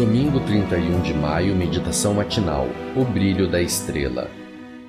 Domingo 31 de maio, meditação matinal. O brilho da estrela.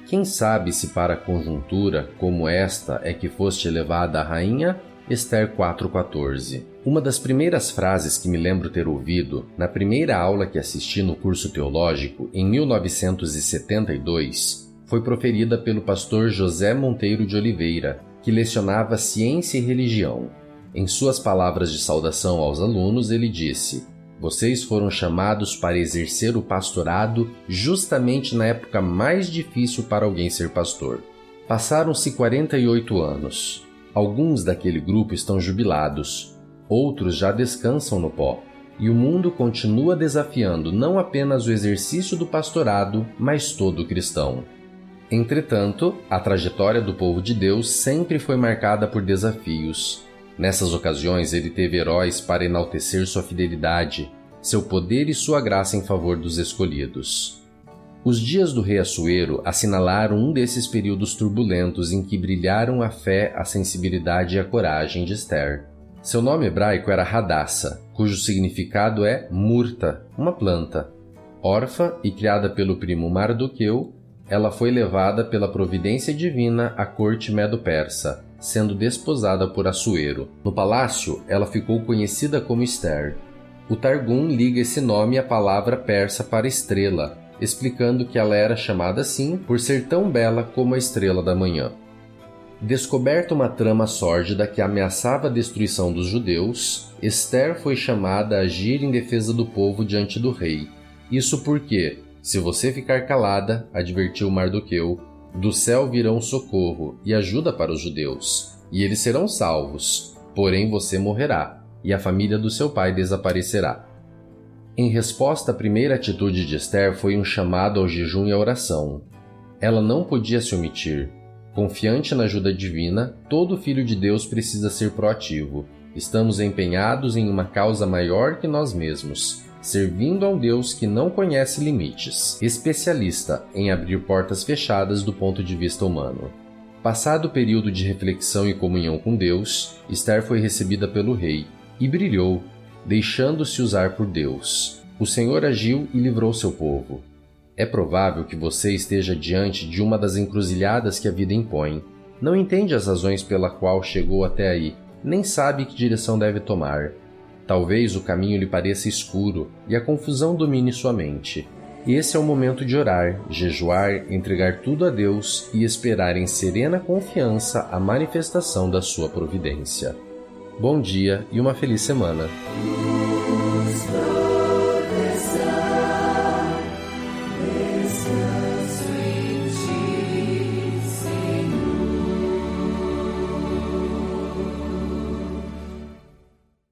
Quem sabe se para conjuntura como esta é que foste elevada a rainha? Esther 4:14. Uma das primeiras frases que me lembro ter ouvido na primeira aula que assisti no curso teológico em 1972 foi proferida pelo pastor José Monteiro de Oliveira, que lecionava ciência e religião. Em suas palavras de saudação aos alunos, ele disse: vocês foram chamados para exercer o pastorado justamente na época mais difícil para alguém ser pastor. Passaram-se 48 anos. Alguns daquele grupo estão jubilados, outros já descansam no pó. E o mundo continua desafiando não apenas o exercício do pastorado, mas todo cristão. Entretanto, a trajetória do povo de Deus sempre foi marcada por desafios, Nessas ocasiões, ele teve heróis para enaltecer sua fidelidade, seu poder e sua graça em favor dos escolhidos. Os dias do rei Assuero assinalaram um desses períodos turbulentos em que brilharam a fé, a sensibilidade e a coragem de Esther. Seu nome hebraico era Hadassah, cujo significado é murta, uma planta. Órfã e criada pelo primo Mardoqueu, ela foi levada pela providência divina à corte medo-persa, sendo desposada por Assuero. No palácio, ela ficou conhecida como Esther. O Targum liga esse nome à palavra persa para estrela, explicando que ela era chamada assim por ser tão bela como a estrela da manhã. Descoberta uma trama sórdida que ameaçava a destruição dos judeus, Esther foi chamada a agir em defesa do povo diante do rei. Isso porque, se você ficar calada, advertiu Mardoqueu, do céu virão socorro e ajuda para os judeus, e eles serão salvos. Porém você morrerá, e a família do seu pai desaparecerá. Em resposta à primeira atitude de Esther foi um chamado ao jejum e à oração. Ela não podia se omitir. Confiante na ajuda divina, todo filho de Deus precisa ser proativo. Estamos empenhados em uma causa maior que nós mesmos servindo a um Deus que não conhece limites, especialista em abrir portas fechadas do ponto de vista humano. Passado o período de reflexão e comunhão com Deus, Esther foi recebida pelo rei e brilhou, deixando-se usar por Deus. O Senhor agiu e livrou seu povo. É provável que você esteja diante de uma das encruzilhadas que a vida impõe. Não entende as razões pela qual chegou até aí, nem sabe que direção deve tomar. Talvez o caminho lhe pareça escuro e a confusão domine sua mente. Esse é o momento de orar, jejuar, entregar tudo a Deus e esperar em serena confiança a manifestação da sua providência. Bom dia e uma feliz semana.